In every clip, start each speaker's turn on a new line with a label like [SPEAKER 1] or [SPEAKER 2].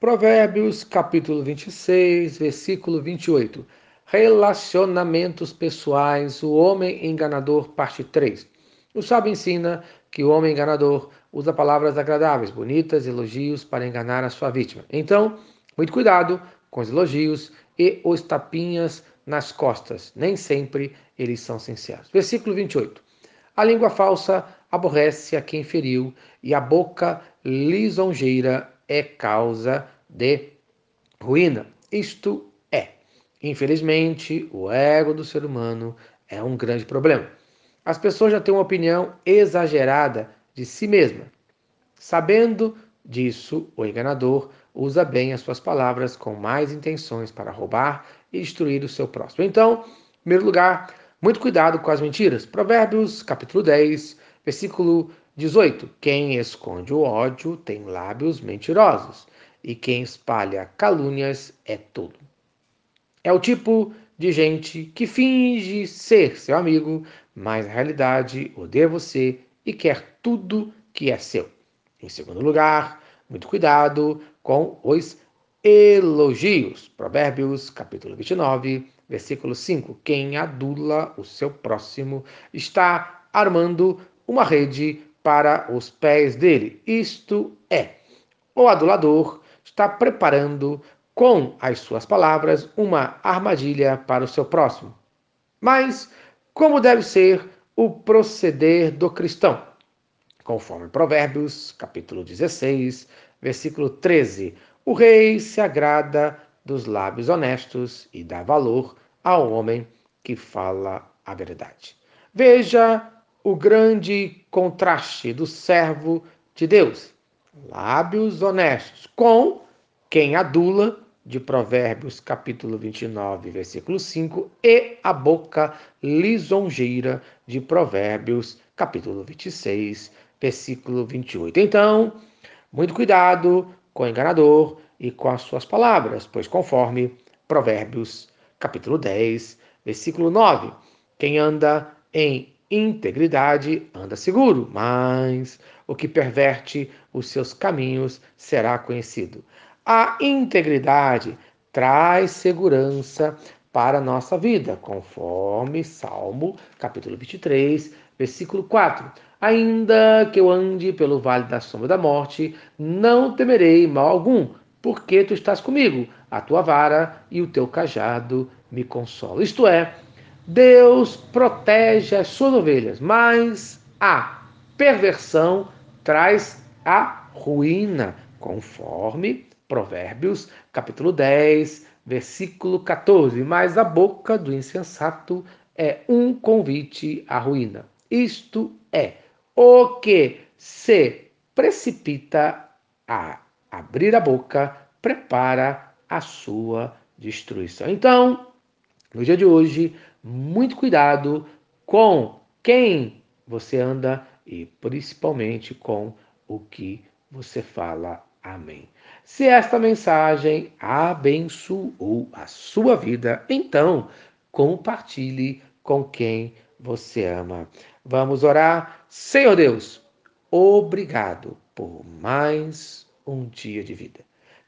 [SPEAKER 1] Provérbios, capítulo 26, versículo 28. Relacionamentos pessoais, o homem enganador, parte 3. O sábio ensina que o homem enganador usa palavras agradáveis, bonitas, elogios para enganar a sua vítima. Então, muito cuidado com os elogios e os tapinhas nas costas. Nem sempre eles são sinceros. Versículo 28. A língua falsa aborrece a quem feriu, e a boca lisonjeira é causa de ruína. Isto é, infelizmente, o ego do ser humano é um grande problema. As pessoas já têm uma opinião exagerada de si mesma. Sabendo disso, o enganador usa bem as suas palavras com mais intenções para roubar e destruir o seu próximo. Então, em primeiro lugar, muito cuidado com as mentiras. Provérbios, capítulo 10, versículo 18. Quem esconde o ódio tem lábios mentirosos, e quem espalha calúnias é tudo. É o tipo de gente que finge ser seu amigo, mas na realidade odeia você e quer tudo que é seu. Em segundo lugar, muito cuidado com os elogios. Provérbios, capítulo 29, versículo 5. Quem adula o seu próximo está armando uma rede para os pés dele. Isto é, o adulador está preparando com as suas palavras uma armadilha para o seu próximo. Mas como deve ser o proceder do cristão? Conforme Provérbios, capítulo 16, versículo 13, o rei se agrada dos lábios honestos e dá valor ao homem que fala a verdade. Veja o grande contraste do servo de Deus, lábios honestos, com quem adula, de Provérbios capítulo 29, versículo 5, e a boca lisonjeira de Provérbios capítulo 26, versículo 28. Então, muito cuidado com o enganador e com as suas palavras, pois conforme Provérbios capítulo 10, versículo 9, quem anda em integridade anda seguro, mas o que perverte os seus caminhos será conhecido. A integridade traz segurança para a nossa vida, conforme Salmo capítulo 23, versículo 4. Ainda que eu ande pelo vale da sombra da morte, não temerei mal algum, porque tu estás comigo, a tua vara e o teu cajado me consolam. Isto é, Deus protege as suas ovelhas, mas a perversão traz a ruína, conforme Provérbios, capítulo 10, versículo 14. Mas a boca do insensato é um convite à ruína. Isto é, o que se precipita a abrir a boca prepara a sua destruição. Então, no dia de hoje, muito cuidado com quem você anda e principalmente com o que você fala. Amém. Se esta mensagem abençoou a sua vida, então compartilhe com quem você ama. Vamos orar. Senhor Deus, obrigado por mais um dia de vida.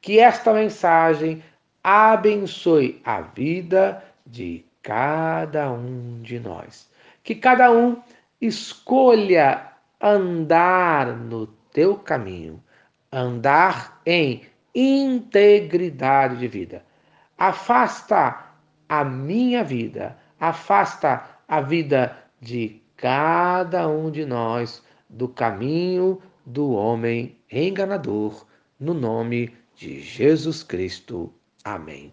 [SPEAKER 1] Que esta mensagem abençoe a vida de cada um de nós. Que cada um escolha andar no teu caminho, andar em integridade de vida. Afasta a minha vida, afasta a vida de cada um de nós do caminho do homem enganador, no nome de Jesus Cristo. Amém.